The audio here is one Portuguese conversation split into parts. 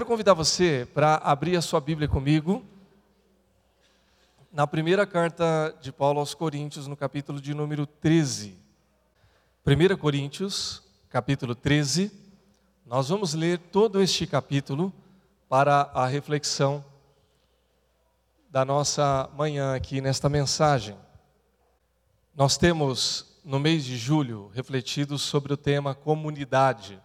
quero convidar você para abrir a sua Bíblia comigo na primeira carta de Paulo aos Coríntios, no capítulo de número 13. 1 Coríntios, capítulo 13. Nós vamos ler todo este capítulo para a reflexão da nossa manhã aqui nesta mensagem. Nós temos, no mês de julho, refletido sobre o tema comunidade.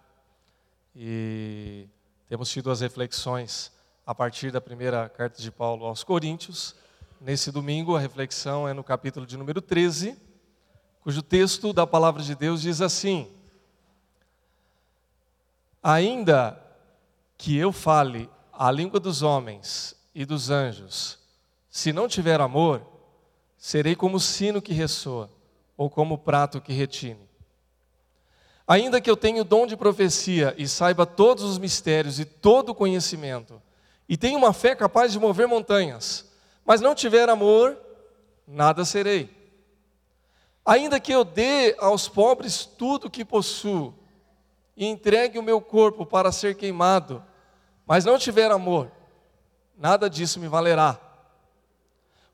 E temos tido as reflexões a partir da primeira carta de Paulo aos Coríntios. Nesse domingo, a reflexão é no capítulo de número 13, cujo texto da palavra de Deus diz assim: Ainda que eu fale a língua dos homens e dos anjos, se não tiver amor, serei como o sino que ressoa, ou como o prato que retine. Ainda que eu tenha o dom de profecia e saiba todos os mistérios e todo o conhecimento, e tenha uma fé capaz de mover montanhas, mas não tiver amor, nada serei. Ainda que eu dê aos pobres tudo o que possuo, e entregue o meu corpo para ser queimado, mas não tiver amor, nada disso me valerá.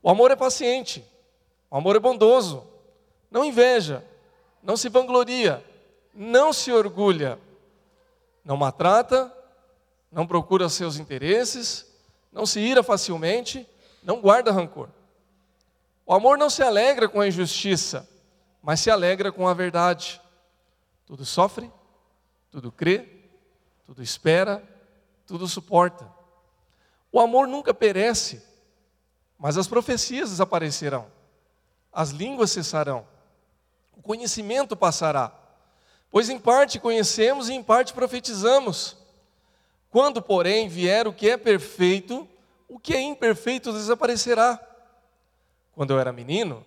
O amor é paciente, o amor é bondoso, não inveja, não se vangloria não se orgulha, não maltrata, não procura seus interesses, não se ira facilmente, não guarda rancor. O amor não se alegra com a injustiça, mas se alegra com a verdade. Tudo sofre, tudo crê, tudo espera, tudo suporta. O amor nunca perece, mas as profecias desaparecerão, as línguas cessarão, o conhecimento passará Pois em parte conhecemos e em parte profetizamos. Quando, porém, vier o que é perfeito, o que é imperfeito desaparecerá. Quando eu era menino,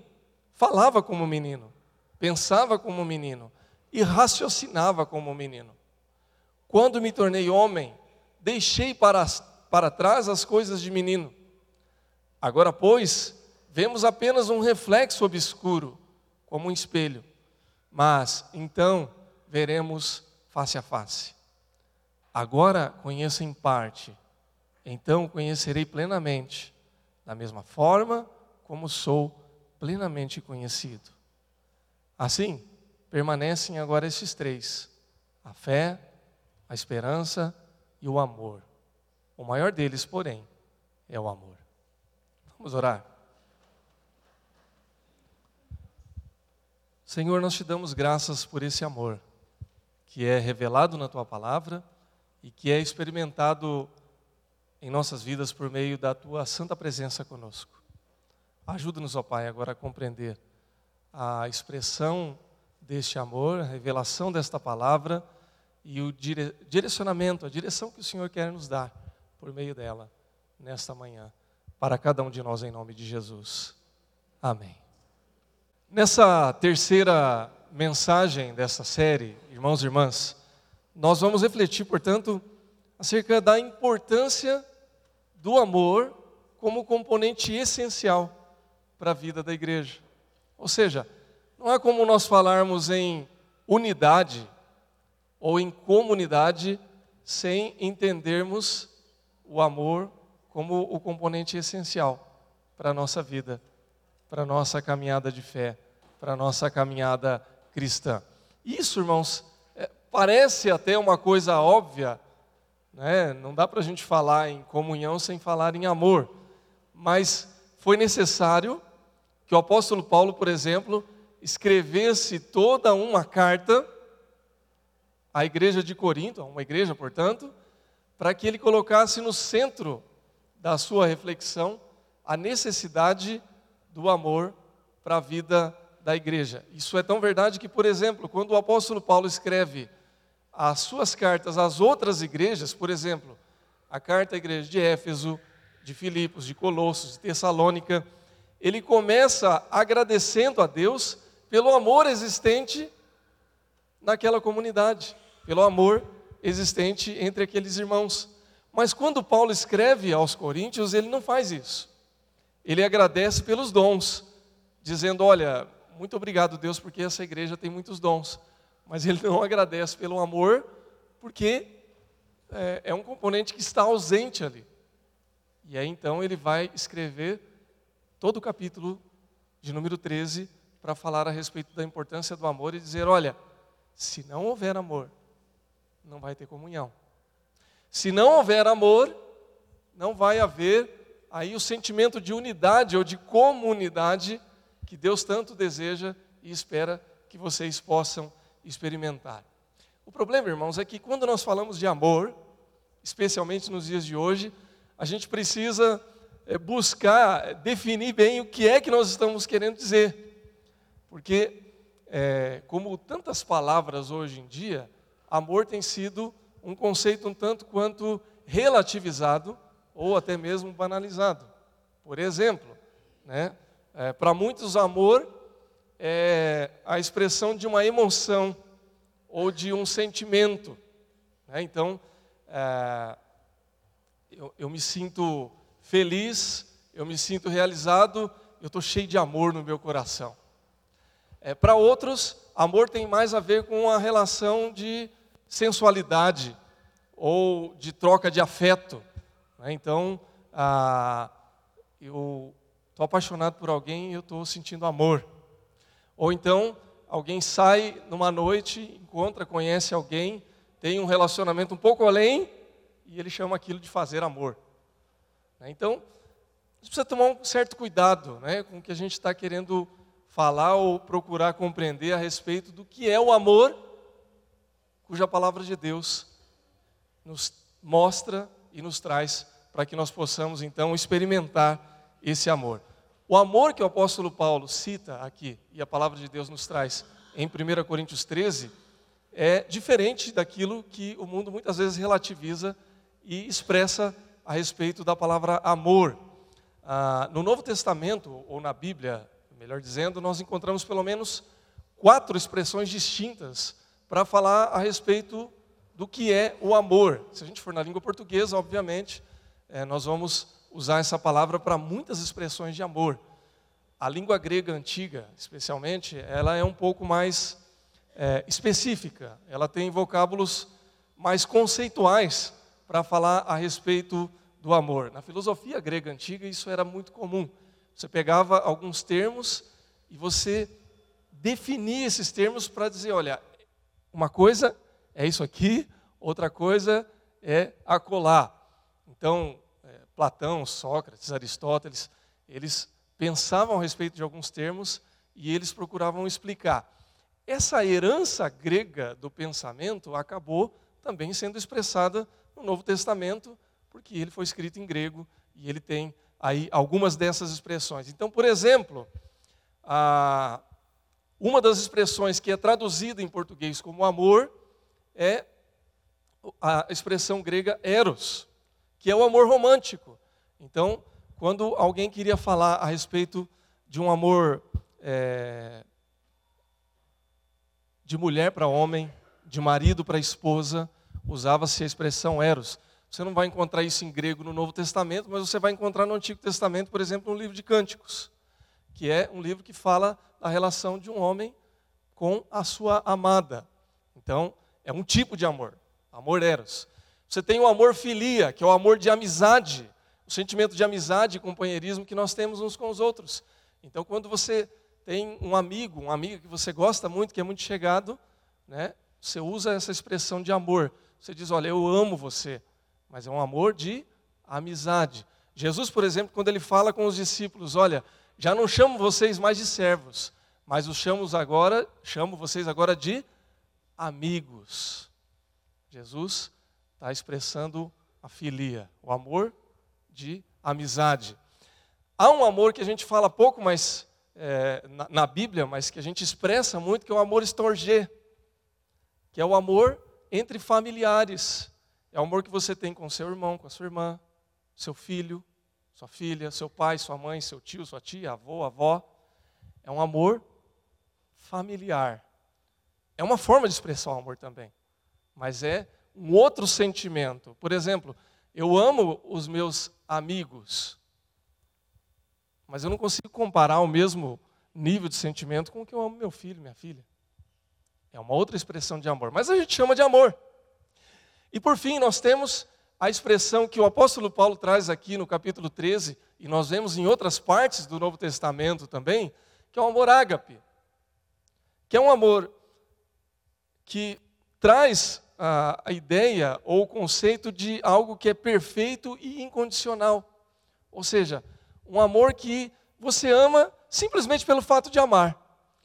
falava como menino, pensava como menino e raciocinava como menino. Quando me tornei homem, deixei para, para trás as coisas de menino. Agora, pois, vemos apenas um reflexo obscuro, como um espelho. Mas, então, veremos face a face. Agora conheço em parte, então conhecerei plenamente, da mesma forma como sou plenamente conhecido. Assim, permanecem agora esses três: a fé, a esperança e o amor. O maior deles, porém, é o amor. Vamos orar. Senhor, nós te damos graças por esse amor que é revelado na tua palavra e que é experimentado em nossas vidas por meio da tua santa presença conosco. Ajuda-nos, ó Pai, agora a compreender a expressão deste amor, a revelação desta palavra e o dire direcionamento, a direção que o Senhor quer nos dar por meio dela nesta manhã, para cada um de nós em nome de Jesus. Amém. Nessa terceira mensagem dessa série, irmãos e irmãs, nós vamos refletir, portanto, acerca da importância do amor como componente essencial para a vida da igreja. Ou seja, não é como nós falarmos em unidade ou em comunidade sem entendermos o amor como o componente essencial para a nossa vida, para a nossa caminhada de fé, para a nossa caminhada cristã. Isso, irmãos, é, parece até uma coisa óbvia, né? não dá para a gente falar em comunhão sem falar em amor, mas foi necessário que o apóstolo Paulo, por exemplo, escrevesse toda uma carta à igreja de Corinto, uma igreja, portanto, para que ele colocasse no centro da sua reflexão a necessidade do amor para a vida da igreja. Isso é tão verdade que, por exemplo, quando o apóstolo Paulo escreve as suas cartas às outras igrejas, por exemplo, a carta à igreja de Éfeso, de Filipos, de Colossos, de Tessalônica, ele começa agradecendo a Deus pelo amor existente naquela comunidade, pelo amor existente entre aqueles irmãos. Mas quando Paulo escreve aos Coríntios, ele não faz isso. Ele agradece pelos dons, dizendo: Olha, muito obrigado, Deus, porque essa igreja tem muitos dons. Mas ele não agradece pelo amor, porque é, é um componente que está ausente ali. E aí então ele vai escrever todo o capítulo de número 13 para falar a respeito da importância do amor e dizer: olha, se não houver amor, não vai ter comunhão. Se não houver amor, não vai haver aí o sentimento de unidade ou de comunidade que Deus tanto deseja e espera que vocês possam experimentar. O problema, irmãos, é que quando nós falamos de amor, especialmente nos dias de hoje, a gente precisa é, buscar definir bem o que é que nós estamos querendo dizer. Porque, é, como tantas palavras hoje em dia, amor tem sido um conceito um tanto quanto relativizado ou até mesmo banalizado. Por exemplo, né, é, para muitos, amor é a expressão de uma emoção ou de um sentimento. Né? Então, é, eu, eu me sinto feliz, eu me sinto realizado, eu estou cheio de amor no meu coração. É, Para outros, amor tem mais a ver com uma relação de sensualidade ou de troca de afeto. Né? Então, ah, eu estou apaixonado por alguém e eu estou sentindo amor. Ou então, alguém sai numa noite, encontra, conhece alguém, tem um relacionamento um pouco além e ele chama aquilo de fazer amor. Né? Então, gente precisa tomar um certo cuidado né, com o que a gente está querendo falar ou procurar compreender a respeito do que é o amor, cuja palavra de Deus nos mostra e nos traz para que nós possamos então experimentar esse amor. O amor que o apóstolo Paulo cita aqui, e a palavra de Deus nos traz em 1 Coríntios 13, é diferente daquilo que o mundo muitas vezes relativiza e expressa a respeito da palavra amor. Ah, no Novo Testamento, ou na Bíblia, melhor dizendo, nós encontramos pelo menos quatro expressões distintas para falar a respeito do que é o amor. Se a gente for na língua portuguesa, obviamente, é, nós vamos usar essa palavra para muitas expressões de amor. A língua grega antiga, especialmente, ela é um pouco mais é, específica. Ela tem vocábulos mais conceituais para falar a respeito do amor. Na filosofia grega antiga, isso era muito comum. Você pegava alguns termos e você definia esses termos para dizer: olha, uma coisa é isso aqui, outra coisa é acolá. Então, Platão, Sócrates, Aristóteles, eles pensavam a respeito de alguns termos e eles procuravam explicar. Essa herança grega do pensamento acabou também sendo expressada no Novo Testamento, porque ele foi escrito em grego e ele tem aí algumas dessas expressões. Então, por exemplo, a, uma das expressões que é traduzida em português como amor é a expressão grega eros, que é o amor romântico. Então, quando alguém queria falar a respeito de um amor é, de mulher para homem, de marido para esposa, usava-se a expressão eros. Você não vai encontrar isso em grego no Novo Testamento, mas você vai encontrar no Antigo Testamento, por exemplo, no livro de Cânticos, que é um livro que fala da relação de um homem com a sua amada. Então, é um tipo de amor, amor eros. Você tem o amor filia, que é o amor de amizade, o sentimento de amizade e companheirismo que nós temos uns com os outros. Então, quando você tem um amigo, uma amiga que você gosta muito, que é muito chegado, né, você usa essa expressão de amor. Você diz, olha, eu amo você, mas é um amor de amizade. Jesus, por exemplo, quando ele fala com os discípulos, olha, já não chamo vocês mais de servos, mas os chamo agora, chamo vocês agora de amigos. Jesus está expressando a filia, o amor de amizade. Há um amor que a gente fala pouco mais é, na, na, Bíblia, mas que a gente expressa muito, que é o amor estorgê, que é o amor entre familiares. É o amor que você tem com seu irmão, com a sua irmã, seu filho, sua filha, seu pai, sua mãe, seu tio, sua tia, avô, avó. É um amor familiar. É uma forma de expressar o amor também, mas é um outro sentimento. Por exemplo, eu amo os meus amigos, mas eu não consigo comparar o mesmo nível de sentimento com o que eu amo meu filho, minha filha. É uma outra expressão de amor, mas a gente chama de amor. E por fim, nós temos a expressão que o apóstolo Paulo traz aqui no capítulo 13, e nós vemos em outras partes do Novo Testamento também, que é o amor ágape, que é um amor que traz a, a ideia ou o conceito de algo que é perfeito e incondicional. Ou seja, um amor que você ama simplesmente pelo fato de amar,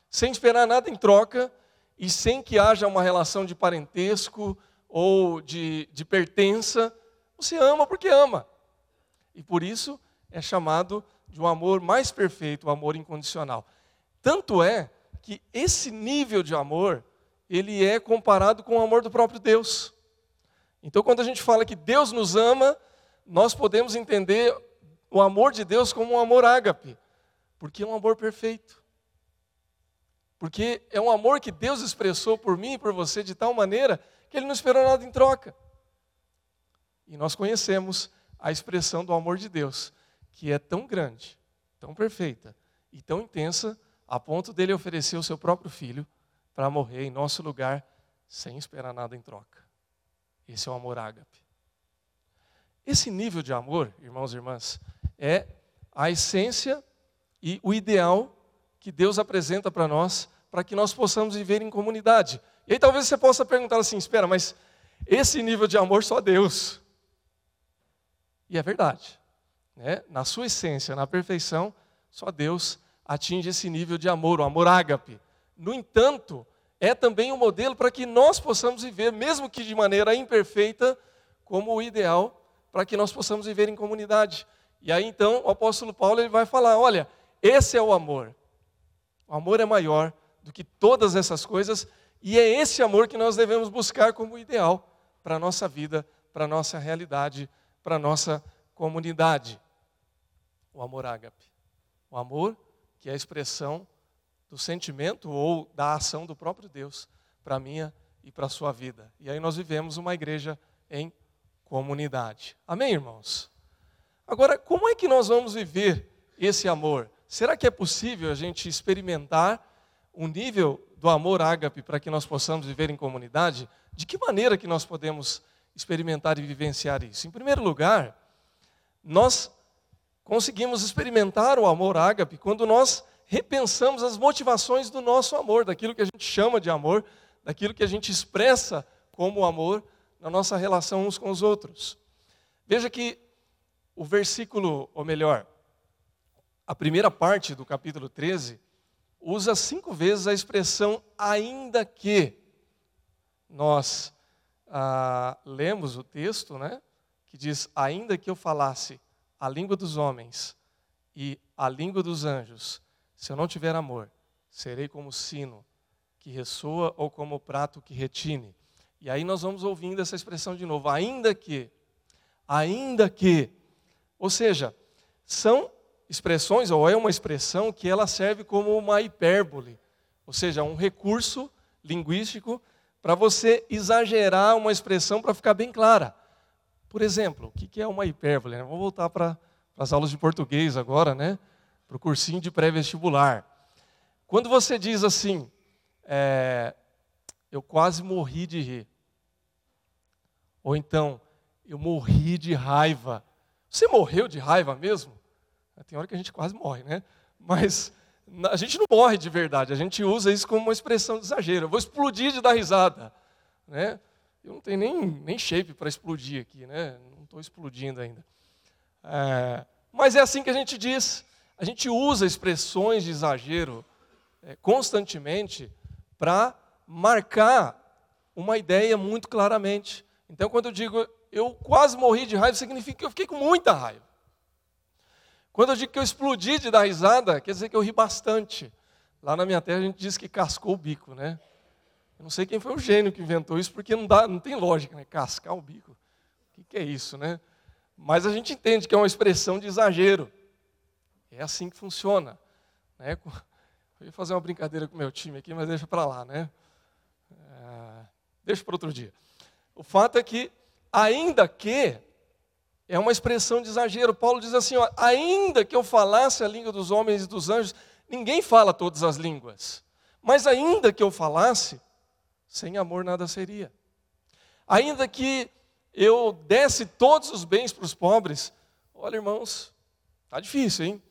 sem esperar nada em troca e sem que haja uma relação de parentesco ou de, de pertença. Você ama porque ama. E por isso é chamado de um amor mais perfeito, o um amor incondicional. Tanto é que esse nível de amor, ele é comparado com o amor do próprio Deus. Então, quando a gente fala que Deus nos ama, nós podemos entender o amor de Deus como um amor ágape, porque é um amor perfeito. Porque é um amor que Deus expressou por mim e por você de tal maneira que Ele não esperou nada em troca. E nós conhecemos a expressão do amor de Deus, que é tão grande, tão perfeita e tão intensa, a ponto dele oferecer o seu próprio filho para morrer em nosso lugar, sem esperar nada em troca. Esse é o amor ágape. Esse nível de amor, irmãos e irmãs, é a essência e o ideal que Deus apresenta para nós, para que nós possamos viver em comunidade. E aí talvez você possa perguntar assim: espera, mas esse nível de amor só Deus. E é verdade. Né? Na sua essência, na perfeição, só Deus atinge esse nível de amor, o amor ágape. No entanto, é também um modelo para que nós possamos viver, mesmo que de maneira imperfeita, como o ideal para que nós possamos viver em comunidade. E aí então o apóstolo Paulo ele vai falar: olha, esse é o amor. O amor é maior do que todas essas coisas, e é esse amor que nós devemos buscar como ideal para a nossa vida, para a nossa realidade, para a nossa comunidade. O amor ágape. O amor que é a expressão do sentimento ou da ação do próprio Deus para a minha e para a sua vida. E aí nós vivemos uma igreja em comunidade. Amém, irmãos? Agora, como é que nós vamos viver esse amor? Será que é possível a gente experimentar o nível do amor ágape para que nós possamos viver em comunidade? De que maneira que nós podemos experimentar e vivenciar isso? Em primeiro lugar, nós conseguimos experimentar o amor ágape quando nós repensamos as motivações do nosso amor, daquilo que a gente chama de amor, daquilo que a gente expressa como amor na nossa relação uns com os outros. Veja que o versículo, ou melhor, a primeira parte do capítulo 13, usa cinco vezes a expressão ainda que. Nós ah, lemos o texto, né, que diz: ainda que eu falasse a língua dos homens e a língua dos anjos, se eu não tiver amor, serei como sino que ressoa ou como prato que retine. E aí nós vamos ouvindo essa expressão de novo, ainda que, ainda que ou seja, são expressões, ou é uma expressão que ela serve como uma hipérbole, ou seja, um recurso linguístico para você exagerar uma expressão para ficar bem clara. Por exemplo, o que é uma hipérbole? Vamos voltar para as aulas de português agora, né? Para o cursinho de pré-vestibular. Quando você diz assim, é, eu quase morri de rir. Ou então, eu morri de raiva. Você morreu de raiva mesmo? Tem hora que a gente quase morre, né? Mas a gente não morre de verdade, a gente usa isso como uma expressão de exagero. Eu vou explodir de dar risada. Né? Eu não tenho nem, nem shape para explodir aqui, né? não estou explodindo ainda. É, mas é assim que a gente diz. A gente usa expressões de exagero é, constantemente para marcar uma ideia muito claramente. Então, quando eu digo eu quase morri de raiva, significa que eu fiquei com muita raiva. Quando eu digo que eu explodi de dar risada, quer dizer que eu ri bastante. Lá na minha terra a gente diz que cascou o bico, né? Eu não sei quem foi o gênio que inventou isso, porque não, dá, não tem lógica, né? Cascar o bico. O que, que é isso, né? Mas a gente entende que é uma expressão de exagero. É assim que funciona. Né? Eu ia fazer uma brincadeira com o meu time aqui, mas deixa para lá, né? É, deixa para outro dia. O fato é que ainda que, é uma expressão de exagero. Paulo diz assim: ó, ainda que eu falasse a língua dos homens e dos anjos, ninguém fala todas as línguas. Mas ainda que eu falasse, sem amor nada seria. Ainda que eu desse todos os bens para os pobres, olha, irmãos, tá difícil, hein?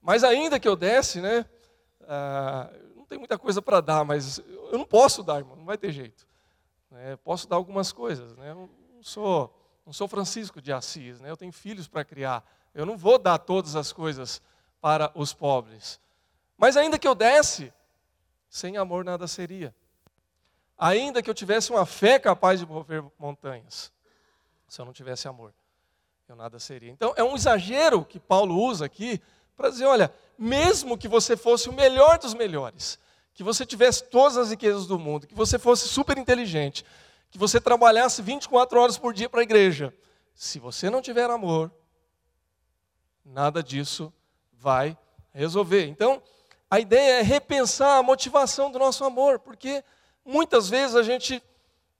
Mas ainda que eu desse, né? Ah, não tem muita coisa para dar, mas eu não posso dar, irmão, não vai ter jeito. É, posso dar algumas coisas, né? Eu não sou, não sou Francisco de Assis, né? Eu tenho filhos para criar. Eu não vou dar todas as coisas para os pobres. Mas ainda que eu desse, sem amor nada seria. Ainda que eu tivesse uma fé capaz de mover montanhas, se eu não tivesse amor, eu nada seria. Então é um exagero que Paulo usa aqui para dizer: olha, mesmo que você fosse o melhor dos melhores, que você tivesse todas as riquezas do mundo, que você fosse super inteligente, que você trabalhasse 24 horas por dia para a igreja, se você não tiver amor, nada disso vai resolver. Então, a ideia é repensar a motivação do nosso amor, porque muitas vezes a gente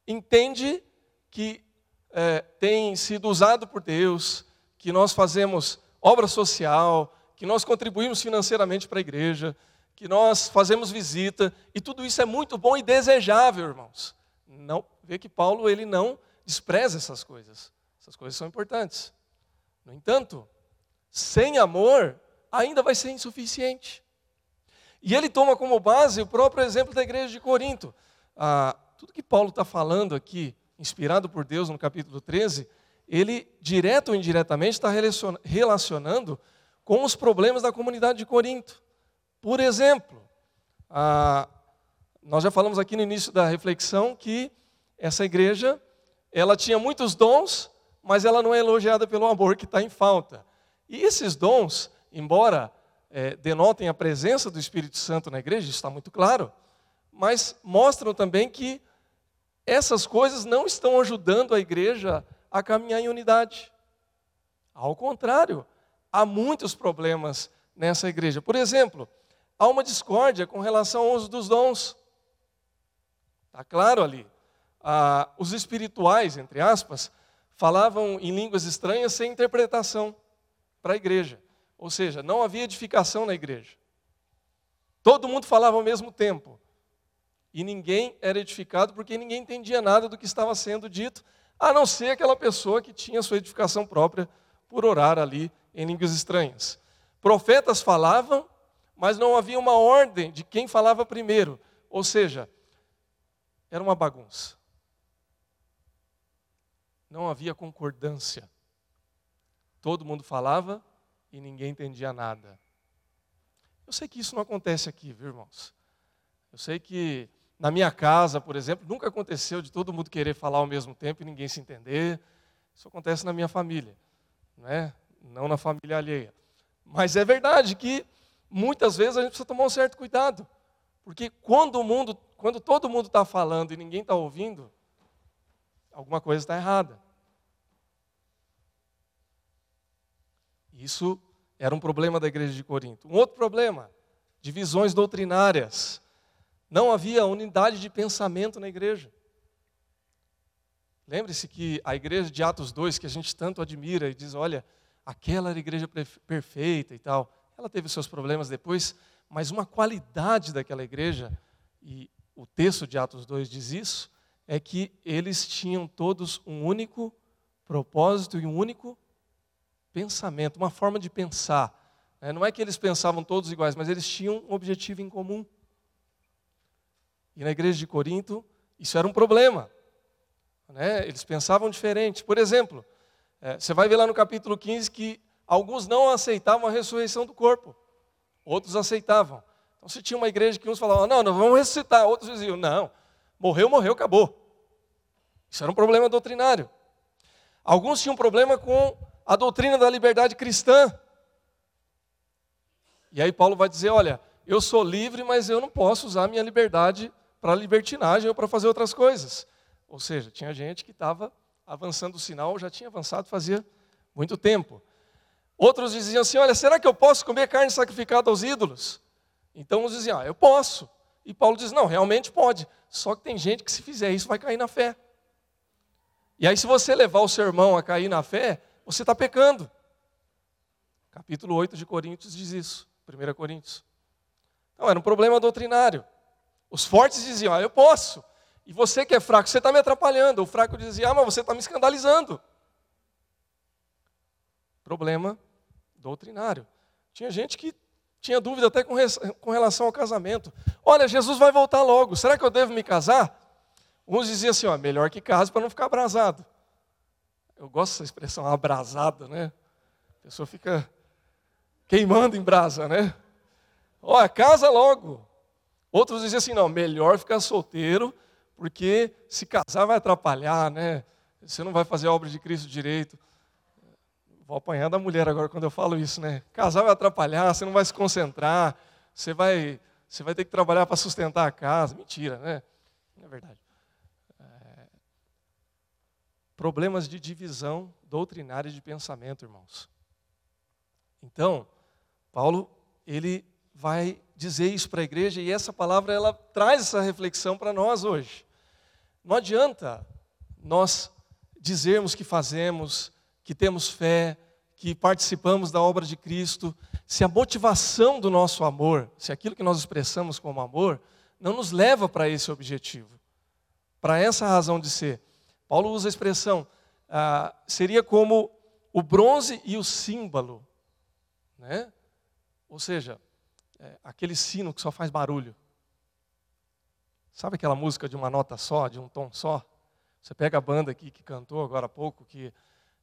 entende que é, tem sido usado por Deus, que nós fazemos obra social, que nós contribuímos financeiramente para a igreja, que nós fazemos visita, e tudo isso é muito bom e desejável, irmãos. Não, vê que Paulo ele não despreza essas coisas. Essas coisas são importantes. No entanto, sem amor, ainda vai ser insuficiente. E ele toma como base o próprio exemplo da igreja de Corinto. Ah, tudo que Paulo está falando aqui, inspirado por Deus no capítulo 13, ele, direto ou indiretamente, está relacionando com os problemas da comunidade de Corinto. Por exemplo, ah, nós já falamos aqui no início da reflexão que essa igreja ela tinha muitos dons, mas ela não é elogiada pelo amor que está em falta. E esses dons, embora é, denotem a presença do Espírito Santo na igreja, está muito claro, mas mostram também que essas coisas não estão ajudando a igreja a caminhar em unidade. Ao contrário, há muitos problemas nessa igreja. Por exemplo, há uma discórdia com relação ao uso dos dons. Está claro ali. Ah, os espirituais, entre aspas, falavam em línguas estranhas sem interpretação para a igreja. Ou seja, não havia edificação na igreja. Todo mundo falava ao mesmo tempo. E ninguém era edificado porque ninguém entendia nada do que estava sendo dito, a não ser aquela pessoa que tinha sua edificação própria por orar ali em línguas estranhas. Profetas falavam, mas não havia uma ordem de quem falava primeiro. Ou seja, era uma bagunça. Não havia concordância. Todo mundo falava e ninguém entendia nada. Eu sei que isso não acontece aqui, viu, irmãos? Eu sei que na minha casa, por exemplo, nunca aconteceu de todo mundo querer falar ao mesmo tempo e ninguém se entender. Isso acontece na minha família, não é? Não na família alheia. Mas é verdade que muitas vezes a gente precisa tomar um certo cuidado, porque quando o mundo, quando todo mundo está falando e ninguém está ouvindo, alguma coisa está errada. Isso era um problema da igreja de Corinto. Um outro problema, divisões doutrinárias. Não havia unidade de pensamento na igreja. Lembre-se que a igreja de Atos 2, que a gente tanto admira e diz, olha, aquela era a igreja perfeita e tal, ela teve seus problemas depois, mas uma qualidade daquela igreja, e o texto de Atos 2 diz isso, é que eles tinham todos um único propósito e um único pensamento, uma forma de pensar. Né? Não é que eles pensavam todos iguais, mas eles tinham um objetivo em comum. E na igreja de Corinto, isso era um problema. Né? Eles pensavam diferente. Por exemplo, é, você vai ver lá no capítulo 15 que alguns não aceitavam a ressurreição do corpo, outros aceitavam. Então, se tinha uma igreja que uns falavam, não, não, vamos ressuscitar, outros diziam, não, morreu, morreu, acabou. Isso era um problema doutrinário. Alguns tinham problema com a doutrina da liberdade cristã. E aí Paulo vai dizer: olha, eu sou livre, mas eu não posso usar a minha liberdade para libertinagem ou para fazer outras coisas. Ou seja, tinha gente que estava avançando o sinal, já tinha avançado fazia muito tempo. Outros diziam assim: olha, será que eu posso comer carne sacrificada aos ídolos? Então uns diziam: ah, eu posso. E Paulo diz: não, realmente pode. Só que tem gente que se fizer isso vai cair na fé. E aí, se você levar o seu irmão a cair na fé, você está pecando. Capítulo 8 de Coríntios diz isso, 1 Coríntios. Então, era um problema doutrinário. Os fortes diziam, ah, eu posso. E você que é fraco, você está me atrapalhando. O fraco dizia, ah, mas você está me escandalizando. Problema doutrinário. Tinha gente que tinha dúvida até com, com relação ao casamento. Olha, Jesus vai voltar logo, será que eu devo me casar? Uns diziam assim, ó, melhor que case para não ficar abrasado. Eu gosto dessa expressão, abrasado, né? A pessoa fica queimando em brasa, né? Olha, casa logo. Outros diziam assim, não, melhor ficar solteiro, porque se casar vai atrapalhar, né? Você não vai fazer a obra de Cristo direito. Vou apanhar da mulher agora quando eu falo isso, né? Casar vai atrapalhar, você não vai se concentrar, você vai, você vai ter que trabalhar para sustentar a casa. Mentira, né? Não é verdade. É... Problemas de divisão doutrinária de pensamento, irmãos. Então, Paulo, ele vai dizer isso para a igreja e essa palavra ela traz essa reflexão para nós hoje. Não adianta nós dizermos que fazemos, que temos fé, que participamos da obra de Cristo, se a motivação do nosso amor, se aquilo que nós expressamos como amor, não nos leva para esse objetivo, para essa razão de ser. Paulo usa a expressão, ah, seria como o bronze e o símbolo, né? ou seja, é, aquele sino que só faz barulho. Sabe aquela música de uma nota só, de um tom só? Você pega a banda aqui que cantou agora há pouco, que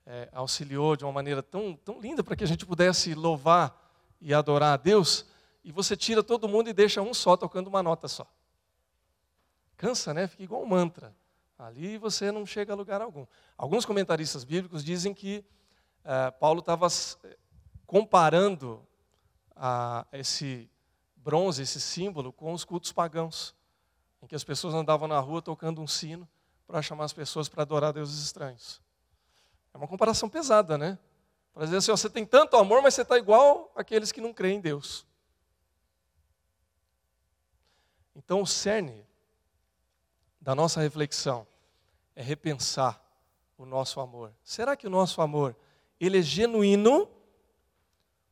é, auxiliou de uma maneira tão, tão linda para que a gente pudesse louvar e adorar a Deus, e você tira todo mundo e deixa um só tocando uma nota só. Cansa, né? Fica igual um mantra. Ali você não chega a lugar algum. Alguns comentaristas bíblicos dizem que é, Paulo estava comparando a, esse bronze, esse símbolo, com os cultos pagãos, em que as pessoas andavam na rua tocando um sino para chamar as pessoas para adorar deuses estranhos. É uma comparação pesada, né? Para dizer assim, ó, você tem tanto amor, mas você está igual aqueles que não creem em Deus. Então, o cerne da nossa reflexão é repensar o nosso amor. Será que o nosso amor ele é genuíno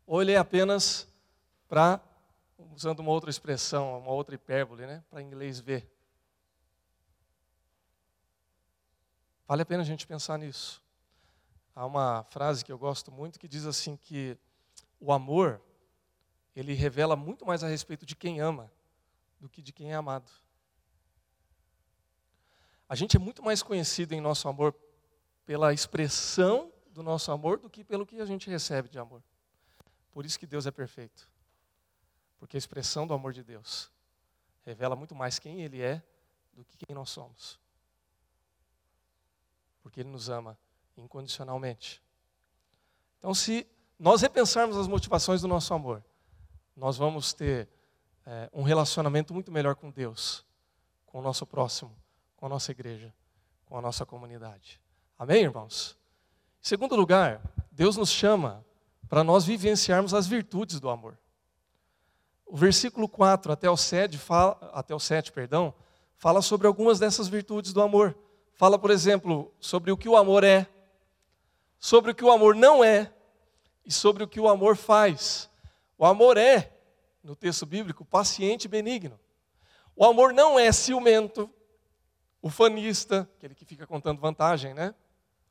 ou ele é apenas para, usando uma outra expressão, uma outra hipérbole, né? para inglês ver? Vale a pena a gente pensar nisso. Há uma frase que eu gosto muito que diz assim que o amor ele revela muito mais a respeito de quem ama do que de quem é amado. A gente é muito mais conhecido em nosso amor pela expressão do nosso amor do que pelo que a gente recebe de amor. Por isso que Deus é perfeito. Porque a expressão do amor de Deus revela muito mais quem Ele é do que quem nós somos. Porque Ele nos ama incondicionalmente. Então, se nós repensarmos as motivações do nosso amor, nós vamos ter é, um relacionamento muito melhor com Deus, com o nosso próximo, com a nossa igreja, com a nossa comunidade. Amém, irmãos? Em segundo lugar, Deus nos chama para nós vivenciarmos as virtudes do amor. O versículo 4 até o 7 fala, até o 7, perdão, fala sobre algumas dessas virtudes do amor. Fala, por exemplo, sobre o que o amor é, sobre o que o amor não é e sobre o que o amor faz. O amor é, no texto bíblico, paciente e benigno. O amor não é ciumento, ufanista, aquele que fica contando vantagem, né?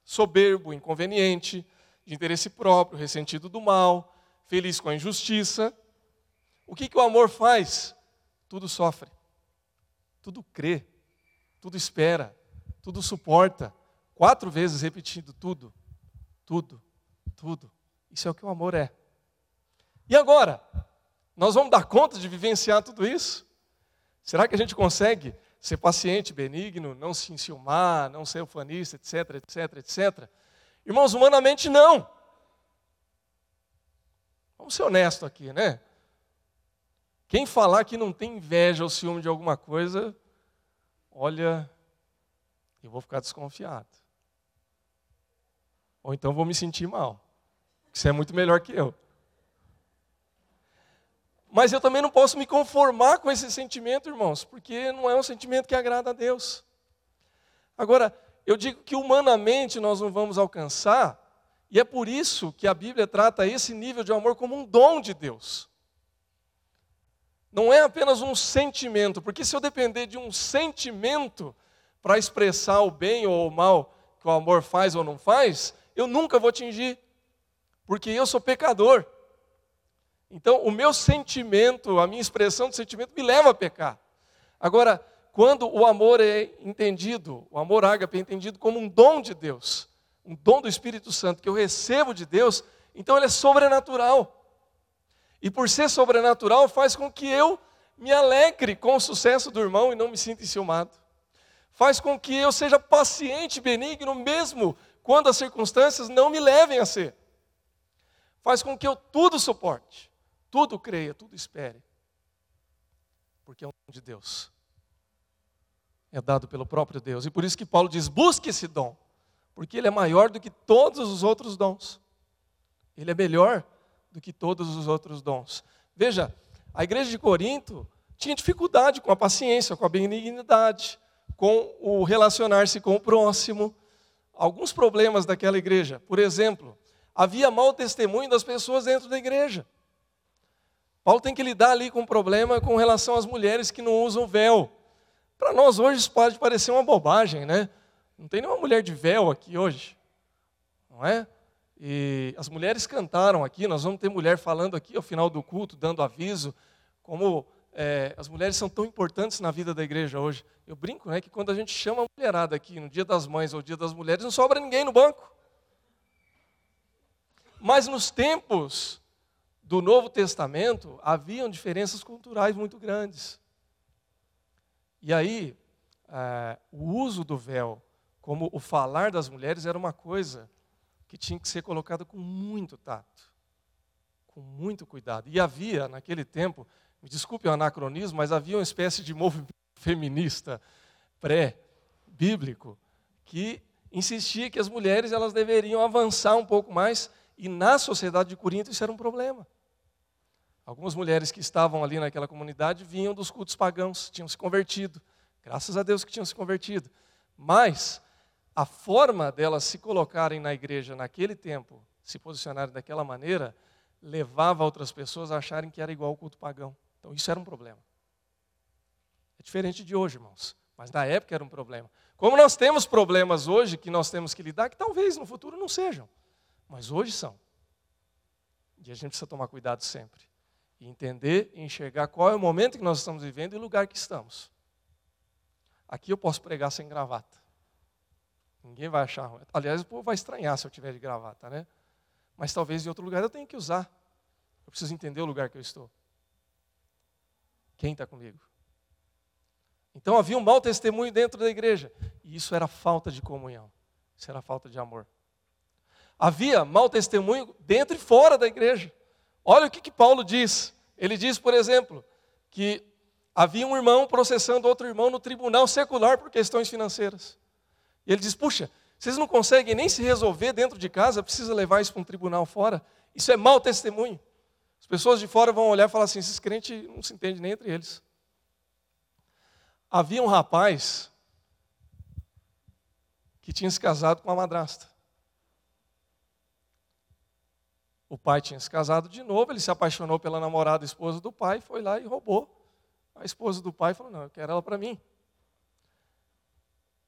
Soberbo, inconveniente, de interesse próprio, ressentido do mal, feliz com a injustiça. O que, que o amor faz? Tudo sofre, tudo crê, tudo espera, tudo suporta. Quatro vezes repetindo tudo. Tudo, tudo. Isso é o que o amor é. E agora? Nós vamos dar conta de vivenciar tudo isso? Será que a gente consegue ser paciente, benigno, não se enciumar, não ser ufanista, etc, etc, etc? Irmãos, humanamente não. Vamos ser honestos aqui, né? Quem falar que não tem inveja ou ciúme de alguma coisa, olha, eu vou ficar desconfiado. Ou então vou me sentir mal. Você é muito melhor que eu. Mas eu também não posso me conformar com esse sentimento, irmãos, porque não é um sentimento que agrada a Deus. Agora, eu digo que humanamente nós não vamos alcançar, e é por isso que a Bíblia trata esse nível de amor como um dom de Deus. Não é apenas um sentimento, porque se eu depender de um sentimento, para expressar o bem ou o mal que o amor faz ou não faz, eu nunca vou atingir, porque eu sou pecador. Então, o meu sentimento, a minha expressão de sentimento me leva a pecar. Agora, quando o amor é entendido, o amor ágape é entendido como um dom de Deus, um dom do Espírito Santo que eu recebo de Deus, então ele é sobrenatural. E por ser sobrenatural, faz com que eu me alegre com o sucesso do irmão e não me sinta enciumado. Faz com que eu seja paciente e benigno, mesmo quando as circunstâncias não me levem a ser. Faz com que eu tudo suporte, tudo creia, tudo espere. Porque é um dom de Deus. É dado pelo próprio Deus. E por isso que Paulo diz: busque esse dom, porque ele é maior do que todos os outros dons. Ele é melhor do que todos os outros dons. Veja, a igreja de Corinto tinha dificuldade com a paciência, com a benignidade, com o relacionar-se com o próximo. Alguns problemas daquela igreja. Por exemplo, havia mau testemunho das pessoas dentro da igreja. Paulo tem que lidar ali com um problema com relação às mulheres que não usam véu. Para nós hoje isso pode parecer uma bobagem, né? Não tem nenhuma mulher de véu aqui hoje, não é? E as mulheres cantaram aqui, nós vamos ter mulher falando aqui ao final do culto, dando aviso, como é, as mulheres são tão importantes na vida da igreja hoje. Eu brinco, né, que quando a gente chama a mulherada aqui no dia das mães ou dia das mulheres, não sobra ninguém no banco. Mas nos tempos do Novo Testamento, haviam diferenças culturais muito grandes. E aí, é, o uso do véu, como o falar das mulheres, era uma coisa que tinha que ser colocada com muito tato, com muito cuidado. E havia, naquele tempo, me desculpe o anacronismo, mas havia uma espécie de movimento feminista pré-bíblico que insistia que as mulheres elas deveriam avançar um pouco mais, e na sociedade de Corinto isso era um problema. Algumas mulheres que estavam ali naquela comunidade vinham dos cultos pagãos, tinham se convertido. Graças a Deus que tinham se convertido. Mas a forma delas se colocarem na igreja naquele tempo, se posicionarem daquela maneira, levava outras pessoas a acharem que era igual ao culto pagão. Então isso era um problema. É diferente de hoje, irmãos, mas na época era um problema. Como nós temos problemas hoje que nós temos que lidar, que talvez no futuro não sejam, mas hoje são. E a gente precisa tomar cuidado sempre. E entender e enxergar qual é o momento que nós estamos vivendo e o lugar que estamos. Aqui eu posso pregar sem gravata. Ninguém vai achar ruim. Aliás, o povo vai estranhar se eu tiver de gravata, né? Mas talvez em outro lugar eu tenha que usar. Eu preciso entender o lugar que eu estou. Quem está comigo? Então havia um mau testemunho dentro da igreja. E isso era falta de comunhão. Isso era falta de amor. Havia mau testemunho dentro e fora da igreja. Olha o que, que Paulo diz. Ele diz, por exemplo, que havia um irmão processando outro irmão no tribunal secular por questões financeiras. E ele diz: Puxa, vocês não conseguem nem se resolver dentro de casa, precisa levar isso para um tribunal fora? Isso é mau testemunho. As pessoas de fora vão olhar e falar assim: esses crentes não se entendem nem entre eles. Havia um rapaz que tinha se casado com uma madrasta. O pai tinha se casado de novo, ele se apaixonou pela namorada esposa do pai, foi lá e roubou a esposa do pai falou: Não, eu quero ela para mim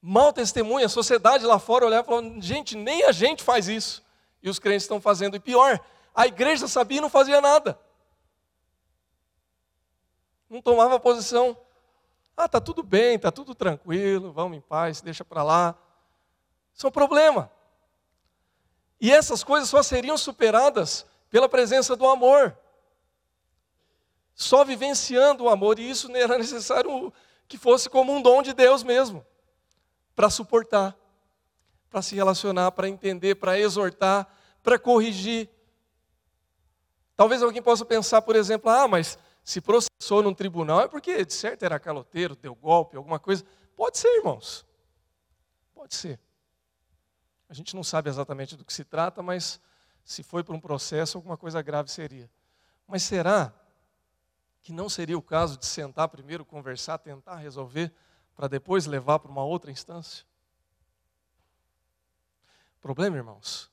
mau testemunho, a sociedade lá fora olhava e falava, gente, nem a gente faz isso. E os crentes estão fazendo. E pior, a igreja sabia e não fazia nada. Não tomava posição. Ah, tá tudo bem, tá tudo tranquilo, vamos em paz, deixa para lá. Isso é um problema. E essas coisas só seriam superadas pela presença do amor. Só vivenciando o amor, e isso era necessário que fosse como um dom de Deus mesmo para suportar, para se relacionar, para entender, para exortar, para corrigir. Talvez alguém possa pensar, por exemplo, ah, mas se processou num tribunal é porque, de certo, era caloteiro, deu golpe, alguma coisa. Pode ser, irmãos. Pode ser. A gente não sabe exatamente do que se trata, mas se foi para um processo, alguma coisa grave seria. Mas será que não seria o caso de sentar primeiro, conversar, tentar resolver? Para depois levar para uma outra instância? O problema, irmãos,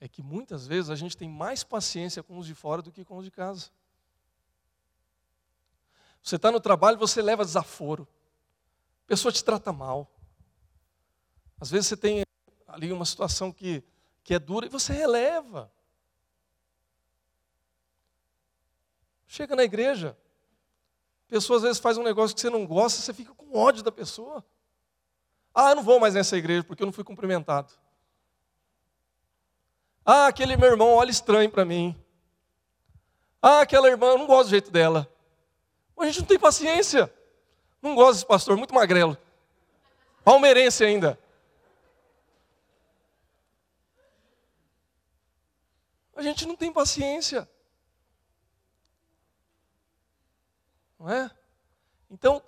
é que muitas vezes a gente tem mais paciência com os de fora do que com os de casa. Você está no trabalho, você leva desaforo. A pessoa te trata mal. Às vezes você tem ali uma situação que, que é dura e você releva. Chega na igreja, pessoa às vezes faz um negócio que você não gosta, você fica com ódio da pessoa. Ah, eu não vou mais nessa igreja porque eu não fui cumprimentado. Ah, aquele meu irmão olha estranho para mim. Ah, aquela irmã, eu não gosto do jeito dela. A gente não tem paciência. Não gosto desse pastor, muito magrelo. Palmeirense ainda. A gente não tem paciência. Não é? Então,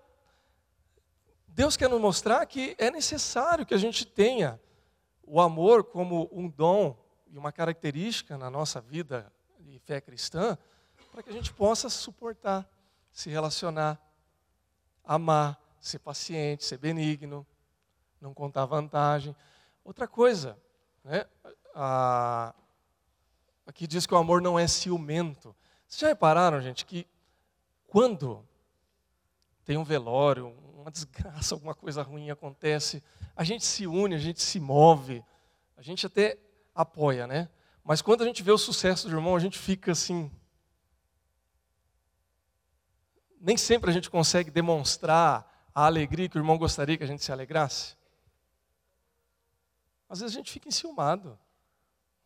Deus quer nos mostrar que é necessário que a gente tenha o amor como um dom e uma característica na nossa vida de fé cristã, para que a gente possa suportar, se relacionar, amar, ser paciente, ser benigno, não contar vantagem. Outra coisa, né? a, Aqui diz que o amor não é ciumento. Vocês já repararam, gente, que quando tem um velório, uma desgraça, alguma coisa ruim acontece, a gente se une, a gente se move, a gente até apoia, né? Mas quando a gente vê o sucesso do irmão, a gente fica assim. Nem sempre a gente consegue demonstrar a alegria que o irmão gostaria que a gente se alegrasse. Às vezes a gente fica enciumado.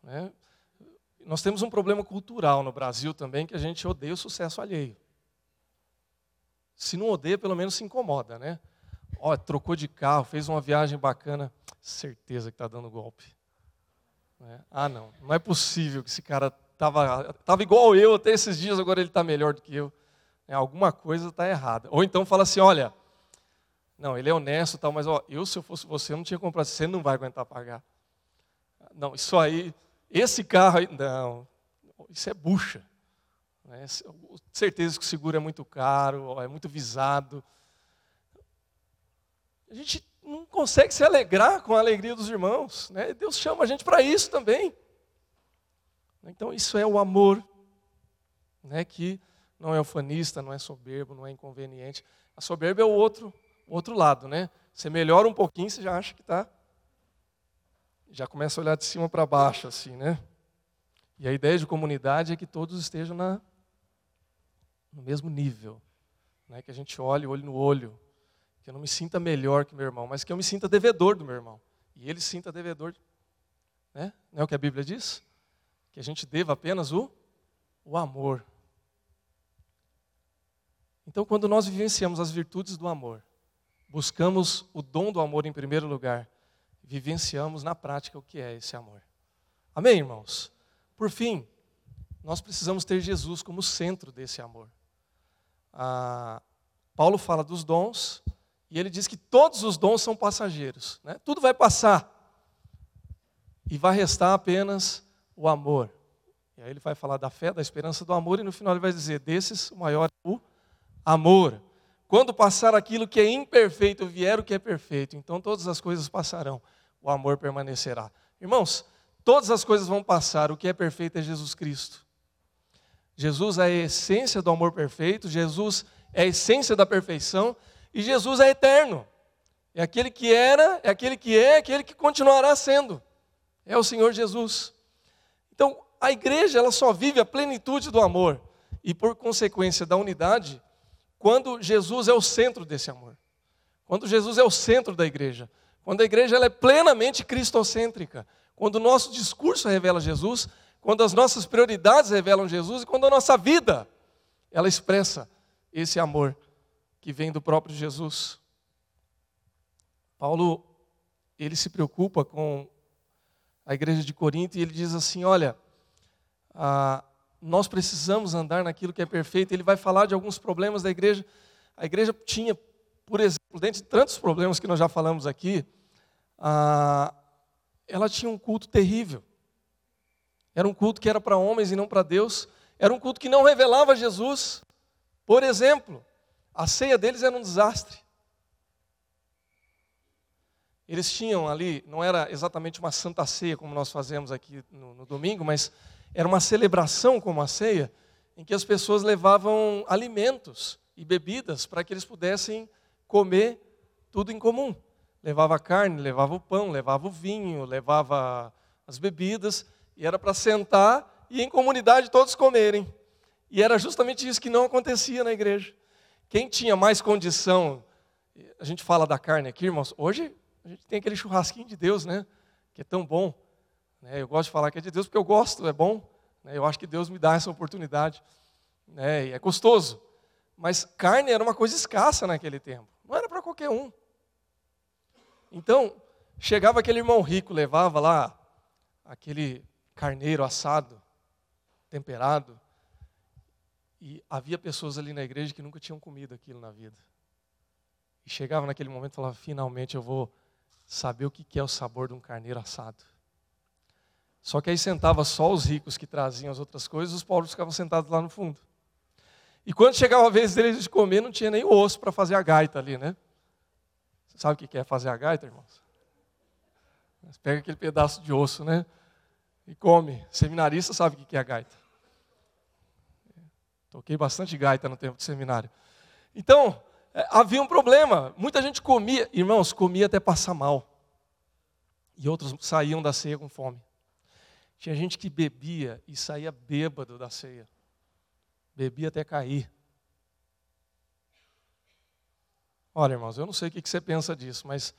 Né? Nós temos um problema cultural no Brasil também, que a gente odeia o sucesso alheio. Se não odeia, pelo menos se incomoda, né? Ó, trocou de carro, fez uma viagem bacana, certeza que está dando golpe. Né? Ah, não, não é possível que esse cara estava tava igual eu até esses dias, agora ele está melhor do que eu. É, alguma coisa está errada. Ou então fala assim, olha, não, ele é honesto tal, mas ó, eu se eu fosse você, eu não tinha comprado, você não vai aguentar pagar. Não, isso aí, esse carro aí, não, isso é bucha. Né? Certeza que o seguro é muito caro, é muito visado. A gente não consegue se alegrar com a alegria dos irmãos. Né? Deus chama a gente para isso também. Então, isso é o amor, né? que não é ufanista, não é soberbo, não é inconveniente. A soberba é o outro, o outro lado. Né? Você melhora um pouquinho, você já acha que está já começa a olhar de cima para baixo, assim, né? E a ideia de comunidade é que todos estejam na, no mesmo nível, né? que a gente olhe olho no olho, que eu não me sinta melhor que meu irmão, mas que eu me sinta devedor do meu irmão, e ele sinta devedor, né? não é o que a Bíblia diz? Que a gente deva apenas o, o amor. Então, quando nós vivenciamos as virtudes do amor, buscamos o dom do amor em primeiro lugar, vivenciamos na prática o que é esse amor. Amém, irmãos? Por fim, nós precisamos ter Jesus como centro desse amor. Paulo fala dos dons e ele diz que todos os dons são passageiros, né? tudo vai passar e vai restar apenas o amor. E aí ele vai falar da fé, da esperança, do amor e no final ele vai dizer: desses o maior é o amor. Quando passar aquilo que é imperfeito, vier o que é perfeito, então todas as coisas passarão o amor permanecerá. Irmãos, todas as coisas vão passar, o que é perfeito é Jesus Cristo. Jesus é a essência do amor perfeito, Jesus é a essência da perfeição e Jesus é eterno. É aquele que era, é aquele que é, é aquele que continuará sendo. É o Senhor Jesus. Então, a igreja ela só vive a plenitude do amor e por consequência da unidade quando Jesus é o centro desse amor. Quando Jesus é o centro da igreja. Quando a igreja ela é plenamente cristocêntrica, quando o nosso discurso revela Jesus, quando as nossas prioridades revelam Jesus e quando a nossa vida ela expressa esse amor que vem do próprio Jesus. Paulo ele se preocupa com a igreja de Corinto e ele diz assim: olha, ah, nós precisamos andar naquilo que é perfeito. Ele vai falar de alguns problemas da igreja. A igreja tinha, por exemplo, dentre tantos problemas que nós já falamos aqui, ah, ela tinha um culto terrível. Era um culto que era para homens e não para Deus. Era um culto que não revelava Jesus. Por exemplo, a ceia deles era um desastre. Eles tinham ali, não era exatamente uma santa ceia como nós fazemos aqui no, no domingo, mas era uma celebração como a ceia, em que as pessoas levavam alimentos e bebidas para que eles pudessem comer tudo em comum levava carne, levava o pão, levava o vinho, levava as bebidas, e era para sentar e em comunidade todos comerem. E era justamente isso que não acontecia na igreja. Quem tinha mais condição, a gente fala da carne aqui, irmãos, hoje a gente tem aquele churrasquinho de Deus, né? Que é tão bom. Né? Eu gosto de falar que é de Deus porque eu gosto, é bom. Né? Eu acho que Deus me dá essa oportunidade. Né? E é gostoso. Mas carne era uma coisa escassa naquele tempo. Não era para qualquer um. Então, chegava aquele irmão rico, levava lá aquele carneiro assado, temperado, e havia pessoas ali na igreja que nunca tinham comido aquilo na vida. E chegava naquele momento e falava: finalmente eu vou saber o que é o sabor de um carneiro assado. Só que aí sentava só os ricos que traziam as outras coisas, os pobres ficavam sentados lá no fundo. E quando chegava a vez deles de comer, não tinha nem osso para fazer a gaita ali, né? Você sabe o que é fazer a gaita, irmãos? Pega aquele pedaço de osso, né? E come. Seminarista sabe o que é a gaita. Toquei bastante gaita no tempo de seminário. Então, é, havia um problema. Muita gente comia, irmãos, comia até passar mal. E outros saíam da ceia com fome. Tinha gente que bebia e saía bêbado da ceia. Bebia até cair. Olha, irmãos, eu não sei o que você pensa disso, mas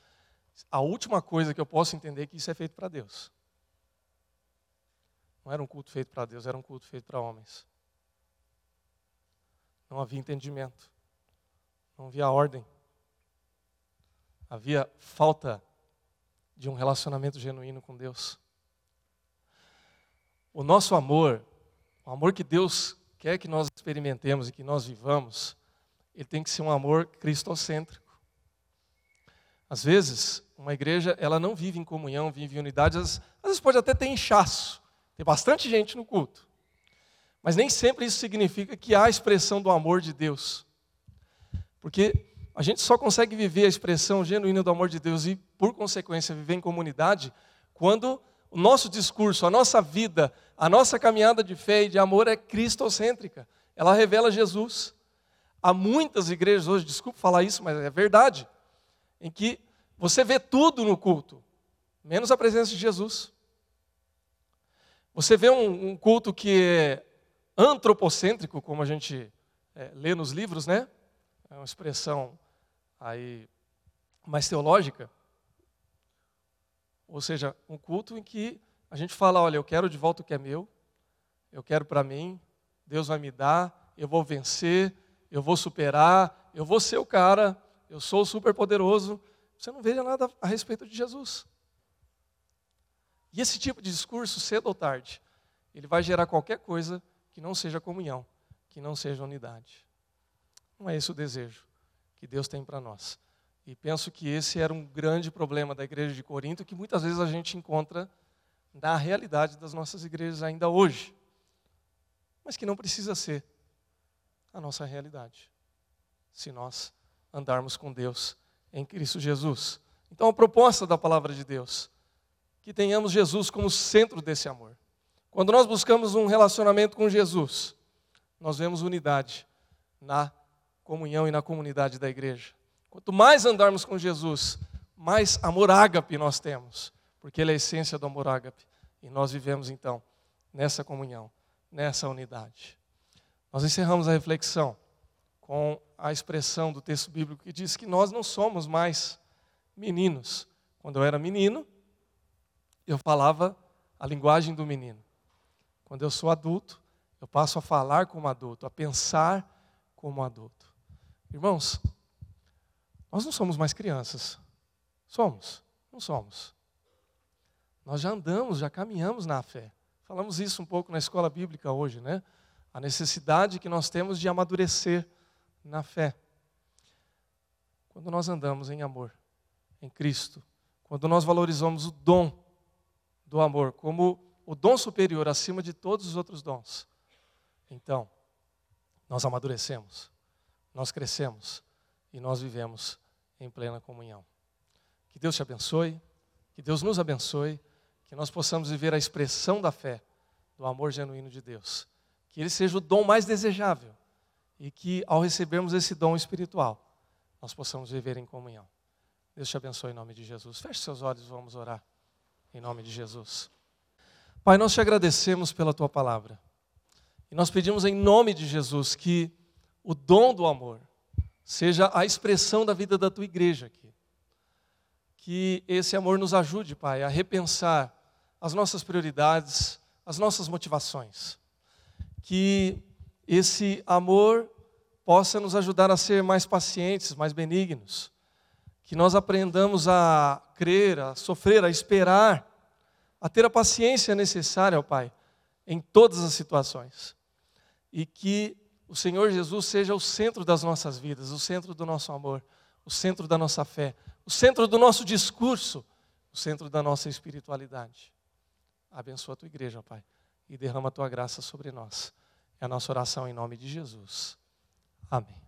a última coisa que eu posso entender é que isso é feito para Deus. Não era um culto feito para Deus, era um culto feito para homens. Não havia entendimento. Não havia ordem. Havia falta de um relacionamento genuíno com Deus. O nosso amor, o amor que Deus quer que nós experimentemos e que nós vivamos, ele tem que ser um amor cristocêntrico. Às vezes, uma igreja, ela não vive em comunhão, vive em unidade, às, às vezes pode até ter inchaço, tem bastante gente no culto. Mas nem sempre isso significa que há a expressão do amor de Deus. Porque a gente só consegue viver a expressão genuína do amor de Deus e, por consequência, viver em comunidade quando o nosso discurso, a nossa vida, a nossa caminhada de fé e de amor é cristocêntrica. Ela revela Jesus. Há muitas igrejas hoje, desculpe falar isso, mas é verdade, em que você vê tudo no culto, menos a presença de Jesus. Você vê um, um culto que é antropocêntrico, como a gente é, lê nos livros, né? É uma expressão aí mais teológica. Ou seja, um culto em que a gente fala, olha, eu quero de volta o que é meu, eu quero para mim, Deus vai me dar, eu vou vencer, eu vou superar, eu vou ser o cara, eu sou super poderoso. Você não veja nada a respeito de Jesus. E esse tipo de discurso, cedo ou tarde, ele vai gerar qualquer coisa que não seja comunhão, que não seja unidade. Não é esse o desejo que Deus tem para nós. E penso que esse era um grande problema da igreja de Corinto, que muitas vezes a gente encontra na realidade das nossas igrejas ainda hoje, mas que não precisa ser a nossa realidade, se nós andarmos com Deus em Cristo Jesus. Então, a proposta da palavra de Deus, que tenhamos Jesus como centro desse amor. Quando nós buscamos um relacionamento com Jesus, nós vemos unidade na comunhão e na comunidade da igreja. Quanto mais andarmos com Jesus, mais amor ágape nós temos, porque ele é a essência do amor ágape. E nós vivemos então nessa comunhão, nessa unidade. Nós encerramos a reflexão com a expressão do texto bíblico que diz que nós não somos mais meninos. Quando eu era menino, eu falava a linguagem do menino. Quando eu sou adulto, eu passo a falar como adulto, a pensar como adulto. Irmãos, nós não somos mais crianças. Somos? Não somos. Nós já andamos, já caminhamos na fé. Falamos isso um pouco na escola bíblica hoje, né? A necessidade que nós temos de amadurecer na fé. Quando nós andamos em amor, em Cristo, quando nós valorizamos o dom do amor como o dom superior acima de todos os outros dons, então nós amadurecemos, nós crescemos e nós vivemos em plena comunhão. Que Deus te abençoe, que Deus nos abençoe que nós possamos viver a expressão da fé, do amor genuíno de Deus. Que ele seja o dom mais desejável e que, ao recebermos esse dom espiritual, nós possamos viver em comunhão. Deus te abençoe em nome de Jesus. Feche seus olhos, vamos orar em nome de Jesus. Pai, nós te agradecemos pela tua palavra. E nós pedimos em nome de Jesus que o dom do amor seja a expressão da vida da tua igreja aqui. Que esse amor nos ajude, Pai, a repensar as nossas prioridades, as nossas motivações. Que esse amor possa nos ajudar a ser mais pacientes, mais benignos. Que nós aprendamos a crer, a sofrer, a esperar, a ter a paciência necessária, ó Pai, em todas as situações e que o Senhor Jesus seja o centro das nossas vidas, o centro do nosso amor, o centro da nossa fé, o centro do nosso discurso, o centro da nossa espiritualidade. Abençoa a tua igreja, Pai, e derrama a tua graça sobre nós. É a nossa oração em nome de Jesus. Amém.